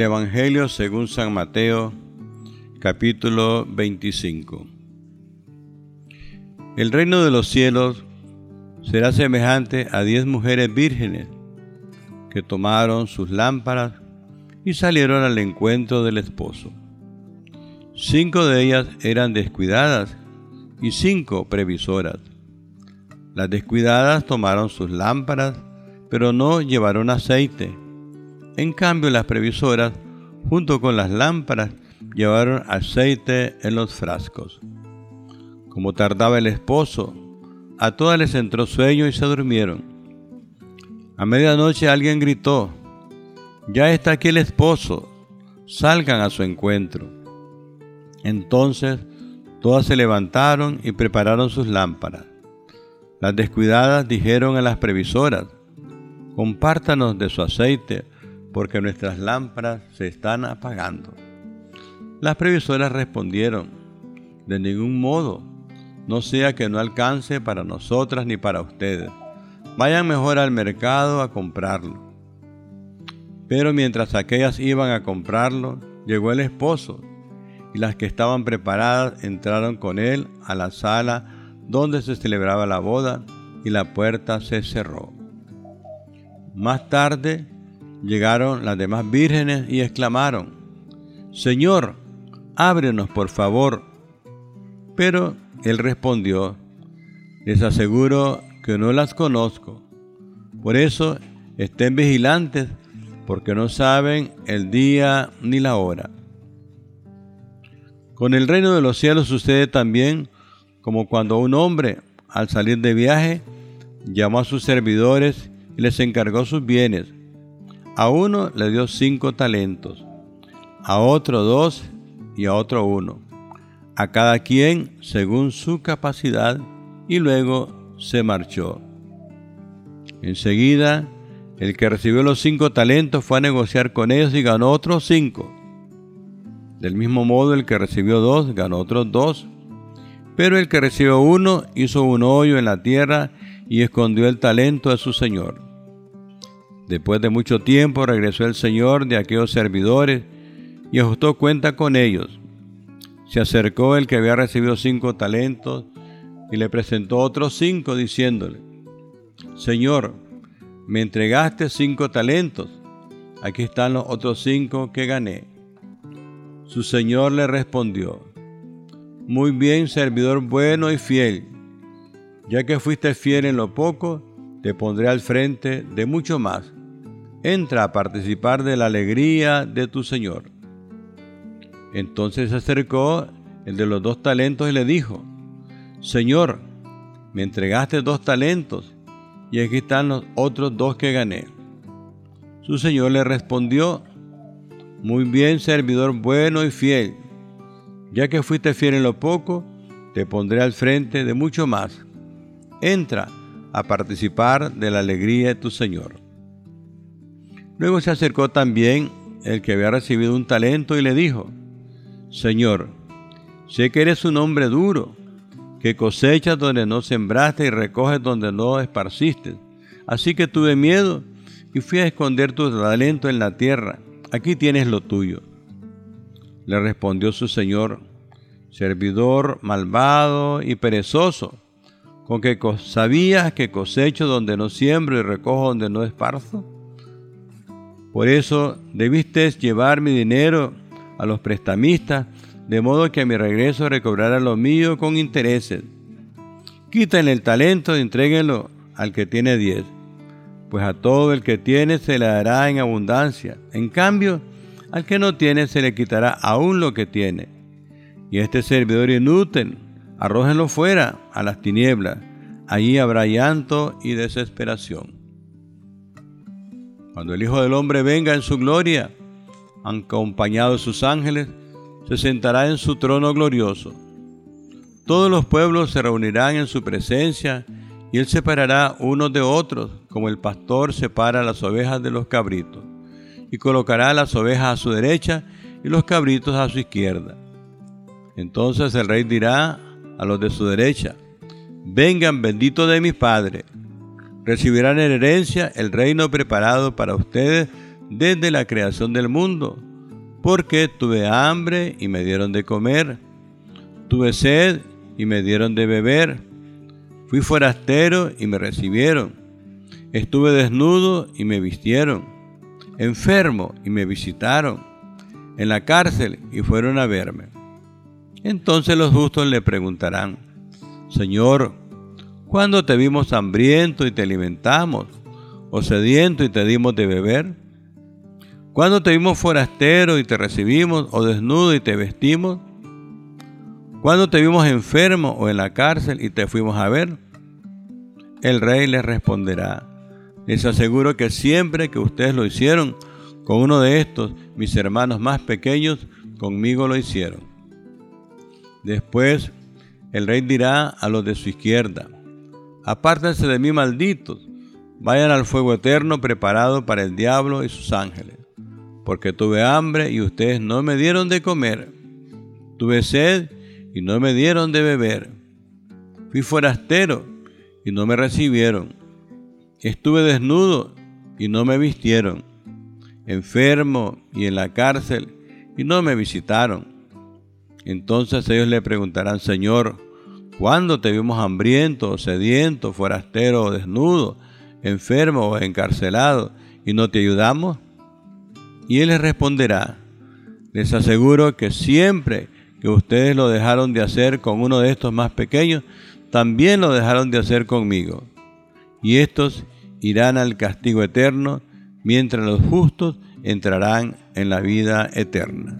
Evangelio según San Mateo, capítulo 25. El reino de los cielos será semejante a diez mujeres vírgenes que tomaron sus lámparas y salieron al encuentro del esposo. Cinco de ellas eran descuidadas y cinco previsoras. Las descuidadas tomaron sus lámparas, pero no llevaron aceite. En cambio, las previsoras, junto con las lámparas, llevaron aceite en los frascos. Como tardaba el esposo, a todas les entró sueño y se durmieron. A medianoche alguien gritó, ya está aquí el esposo, salgan a su encuentro. Entonces todas se levantaron y prepararon sus lámparas. Las descuidadas dijeron a las previsoras, compártanos de su aceite, porque nuestras lámparas se están apagando. Las previsoras respondieron, de ningún modo, no sea que no alcance para nosotras ni para ustedes. Vayan mejor al mercado a comprarlo. Pero mientras aquellas iban a comprarlo, llegó el esposo, y las que estaban preparadas entraron con él a la sala donde se celebraba la boda y la puerta se cerró. Más tarde llegaron las demás vírgenes y exclamaron, Señor, ábrenos por favor. Pero él respondió, les aseguro que no las conozco. Por eso estén vigilantes porque no saben el día ni la hora. Con el reino de los cielos sucede también como cuando un hombre, al salir de viaje, llamó a sus servidores y les encargó sus bienes. A uno le dio cinco talentos, a otro dos y a otro uno, a cada quien según su capacidad, y luego se marchó. Enseguida, el que recibió los cinco talentos fue a negociar con ellos y ganó otros cinco. Del mismo modo, el que recibió dos ganó otros dos. Pero el que recibió uno hizo un hoyo en la tierra y escondió el talento de su señor. Después de mucho tiempo regresó el señor de aquellos servidores y ajustó cuenta con ellos. Se acercó el que había recibido cinco talentos y le presentó otros cinco diciéndole, Señor, me entregaste cinco talentos, aquí están los otros cinco que gané. Su señor le respondió, muy bien, servidor bueno y fiel. Ya que fuiste fiel en lo poco, te pondré al frente de mucho más. Entra a participar de la alegría de tu Señor. Entonces se acercó el de los dos talentos y le dijo, Señor, me entregaste dos talentos y aquí están los otros dos que gané. Su Señor le respondió, Muy bien, servidor bueno y fiel ya que fuiste fiel en lo poco, te pondré al frente de mucho más. Entra a participar de la alegría de tu Señor. Luego se acercó también el que había recibido un talento y le dijo, Señor, sé que eres un hombre duro, que cosechas donde no sembraste y recoges donde no esparciste. Así que tuve miedo y fui a esconder tu talento en la tierra. Aquí tienes lo tuyo. Le respondió su señor, servidor malvado y perezoso, con que sabías que cosecho donde no siembro y recojo donde no esparzo. Por eso debiste llevar mi dinero a los prestamistas, de modo que a mi regreso recobrara lo mío con intereses. Quítenle el talento y entréguenlo al que tiene diez, pues a todo el que tiene se le dará en abundancia. En cambio, al que no tiene se le quitará aún lo que tiene. Y este servidor inútil, arrójenlo fuera a las tinieblas. Allí habrá llanto y desesperación. Cuando el Hijo del Hombre venga en su gloria, acompañado de sus ángeles, se sentará en su trono glorioso. Todos los pueblos se reunirán en su presencia y él separará unos de otros, como el pastor separa las ovejas de los cabritos y colocará las ovejas a su derecha y los cabritos a su izquierda. Entonces el rey dirá a los de su derecha, vengan benditos de mi Padre, recibirán en herencia el reino preparado para ustedes desde la creación del mundo, Porque tuve hambre y me dieron de comer, tuve sed y me dieron de beber, fui forastero y me recibieron, estuve desnudo y me vistieron, enfermo y me visitaron, en la cárcel y fueron a verme. Entonces los justos le preguntarán, Señor, ¿cuándo te vimos hambriento y te alimentamos? ¿O sediento y te dimos de beber? ¿Cuándo te vimos forastero y te recibimos? ¿O desnudo y te vestimos? ¿Cuándo te vimos enfermo o en la cárcel y te fuimos a ver? El rey les responderá, les aseguro que siempre que ustedes lo hicieron con uno de estos, mis hermanos más pequeños, conmigo lo hicieron. Después el rey dirá a los de su izquierda, apártense de mí malditos, vayan al fuego eterno preparado para el diablo y sus ángeles, porque tuve hambre y ustedes no me dieron de comer, tuve sed y no me dieron de beber, fui forastero y no me recibieron, estuve desnudo y no me vistieron, enfermo y en la cárcel y no me visitaron. Entonces ellos le preguntarán, Señor, ¿cuándo te vimos hambriento, sediento, forastero desnudo, enfermo o encarcelado y no te ayudamos? Y él les responderá, les aseguro que siempre que ustedes lo dejaron de hacer con uno de estos más pequeños, también lo dejaron de hacer conmigo. Y estos irán al castigo eterno, mientras los justos entrarán en la vida eterna.